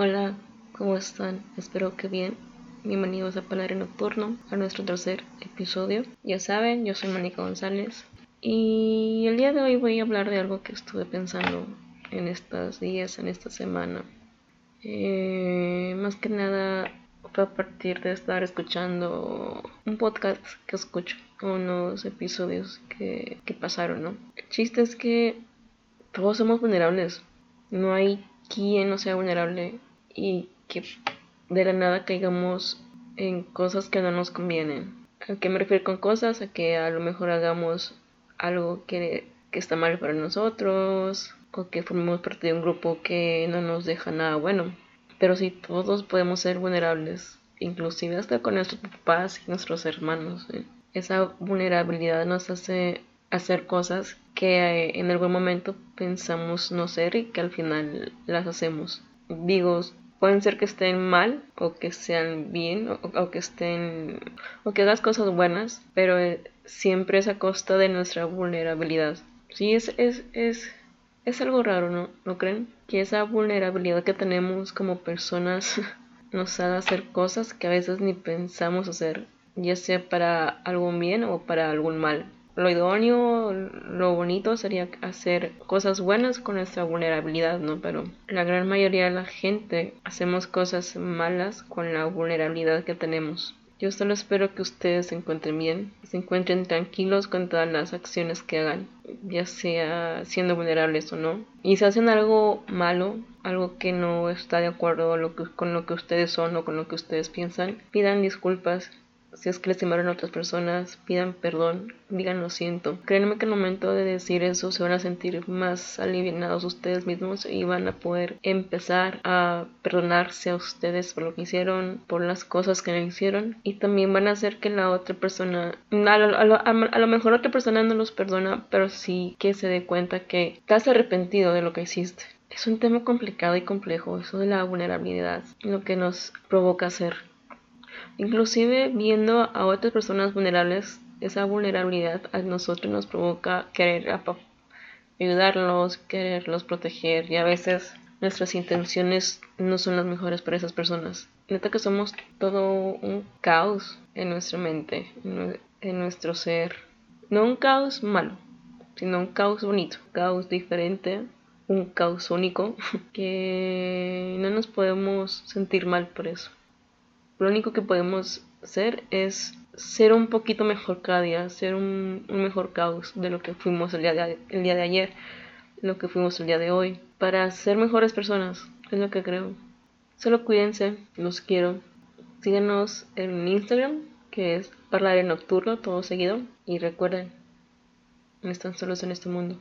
Hola, ¿cómo están? Espero que bien. Bienvenidos a Palabra Nocturno, a nuestro tercer episodio. Ya saben, yo soy Mónica González y el día de hoy voy a hablar de algo que estuve pensando en estos días, en esta semana. Eh, más que nada fue a partir de estar escuchando un podcast que escucho, unos episodios que, que pasaron, ¿no? El chiste es que todos somos vulnerables. No hay quien no sea vulnerable y que de la nada caigamos en cosas que no nos convienen. ¿A qué me refiero con cosas? A que a lo mejor hagamos algo que, que está mal para nosotros o que formemos parte de un grupo que no nos deja nada bueno. Pero sí, todos podemos ser vulnerables, inclusive hasta con nuestros papás y nuestros hermanos. ¿eh? Esa vulnerabilidad nos hace hacer cosas que eh, en algún momento pensamos no ser y que al final las hacemos. Digo, pueden ser que estén mal o que sean bien o, que estén o que hagas cosas buenas, pero eh, siempre es a costa de nuestra vulnerabilidad. Sí, es, es, es, es algo raro, ¿no? ¿No creen? Que esa vulnerabilidad que tenemos como personas nos haga hacer cosas que a veces ni pensamos hacer, ya sea para algún bien o para algún mal lo idóneo, lo bonito sería hacer cosas buenas con nuestra vulnerabilidad, ¿no? Pero la gran mayoría de la gente hacemos cosas malas con la vulnerabilidad que tenemos. Yo solo espero que ustedes se encuentren bien, se encuentren tranquilos con todas las acciones que hagan, ya sea siendo vulnerables o no. Y si hacen algo malo, algo que no está de acuerdo con lo que ustedes son o con lo que ustedes piensan, pidan disculpas si es que lastimaron a otras personas, pidan perdón, digan lo siento. Créanme que al momento de decir eso se van a sentir más aliviados ustedes mismos y van a poder empezar a perdonarse a ustedes por lo que hicieron, por las cosas que no hicieron y también van a hacer que la otra persona, a lo, a lo mejor otra persona no los perdona, pero sí que se dé cuenta que estás arrepentido de lo que hiciste. Es un tema complicado y complejo, eso de la vulnerabilidad, lo que nos provoca hacer Inclusive viendo a otras personas vulnerables, esa vulnerabilidad a nosotros nos provoca querer ayudarlos, quererlos proteger y a veces nuestras intenciones no son las mejores para esas personas. Neta que somos todo un caos en nuestra mente, en nuestro ser. No un caos malo, sino un caos bonito, un caos diferente, un caos único, que no nos podemos sentir mal por eso. Lo único que podemos hacer es ser un poquito mejor cada día, ser un, mejor caos de lo que fuimos el día de, ayer, lo que fuimos el día de hoy, para ser mejores personas, es lo que creo. Solo cuídense, los quiero. Síganos en Instagram, que es Parlar en Nocturno, todo seguido. Y recuerden, no están solos en este mundo.